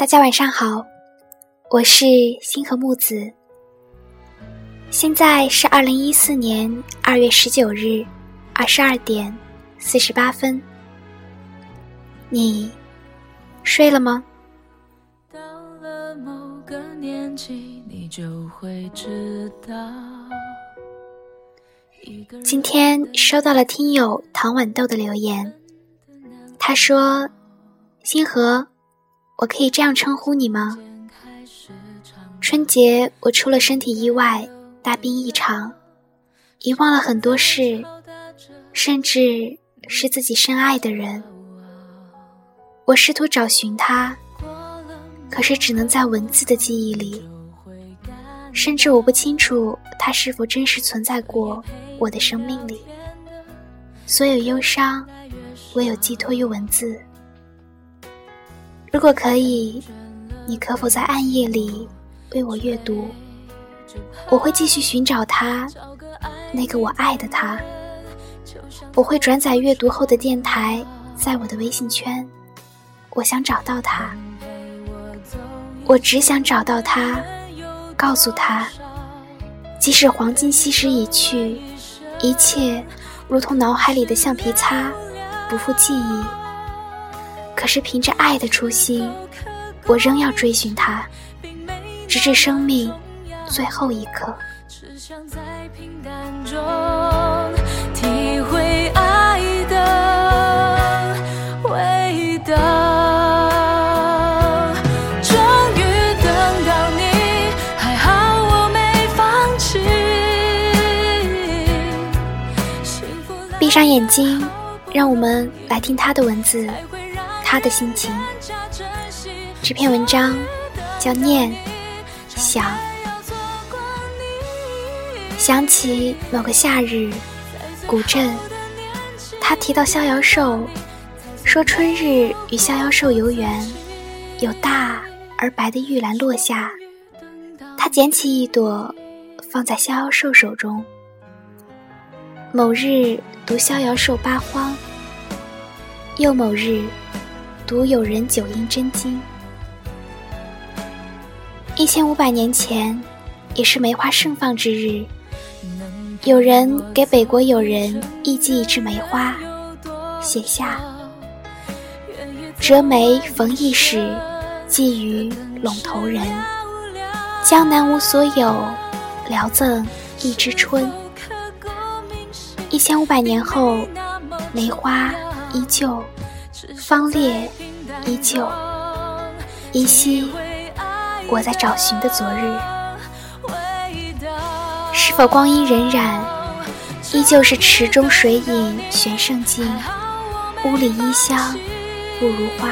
大家晚上好，我是星河木子。现在是二零一四年二月十九日二十二点四十八分。你睡了吗？到了某个年纪，你就会知道。今天收到了听友唐豌豆的留言，他说：“星河。”我可以这样称呼你吗？春节我出了身体意外，大病一场，遗忘了很多事，甚至是自己深爱的人。我试图找寻他，可是只能在文字的记忆里，甚至我不清楚他是否真实存在过我的生命里。所有忧伤，唯有寄托于文字。如果可以，你可否在暗夜里为我阅读？我会继续寻找他，那个我爱的他。我会转载阅读后的电台，在我的微信圈。我想找到他，我只想找到他，告诉他，即使黄金昔时已去，一切如同脑海里的橡皮擦，不复记忆。可是凭着爱的初心，我仍要追寻他，直至生命最后一刻。体会爱的味道。终于等到你，还好我没放弃。闭上眼睛，让我们来听他的文字。他的心情。这篇文章叫《念想》，想起某个夏日，古镇，他提到逍遥兽，说春日与逍遥兽游园，有大而白的玉兰落下，他捡起一朵，放在逍遥兽手中。某日读逍遥兽八荒，又某日。独有人九阴真经。一千五百年前，也是梅花盛放之日，有人给北国友人译寄一支梅花，写下：“折梅逢驿使，寄于陇头人。江南无所有，聊赠一枝春。”一千五百年后，梅花依旧。芳烈依旧，依稀我在找寻的昨日，是否光阴荏苒，依旧是池中水影悬胜镜，屋里衣香不如花。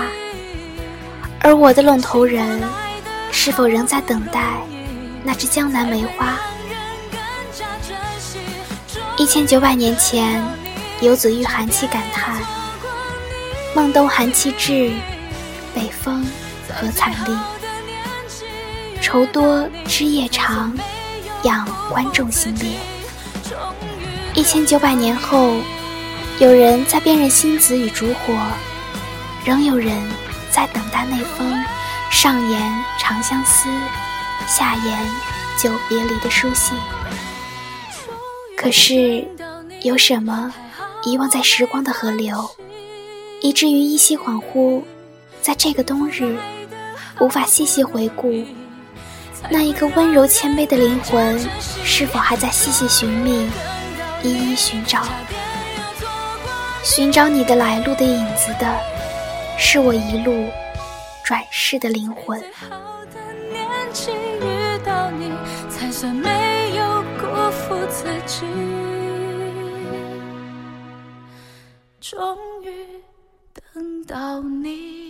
而我的陇头人，是否仍在等待那只江南梅花？一千九百年前，游子遇寒气感叹。孟冬寒气至，北风何惨厉？愁多枝叶长，仰观众心裂。一千九百年后，有人在辨认星子与烛火，仍有人在等待那封上言长相思，下言久别离的书信。可是，有什么遗忘在时光的河流？以至于依稀恍惚，在这个冬日，无法细细回顾，那一个温柔谦卑的灵魂，是否还在细细寻觅，一一寻找，寻找你的来路的影子的，是我一路转世的灵魂。终于。到你。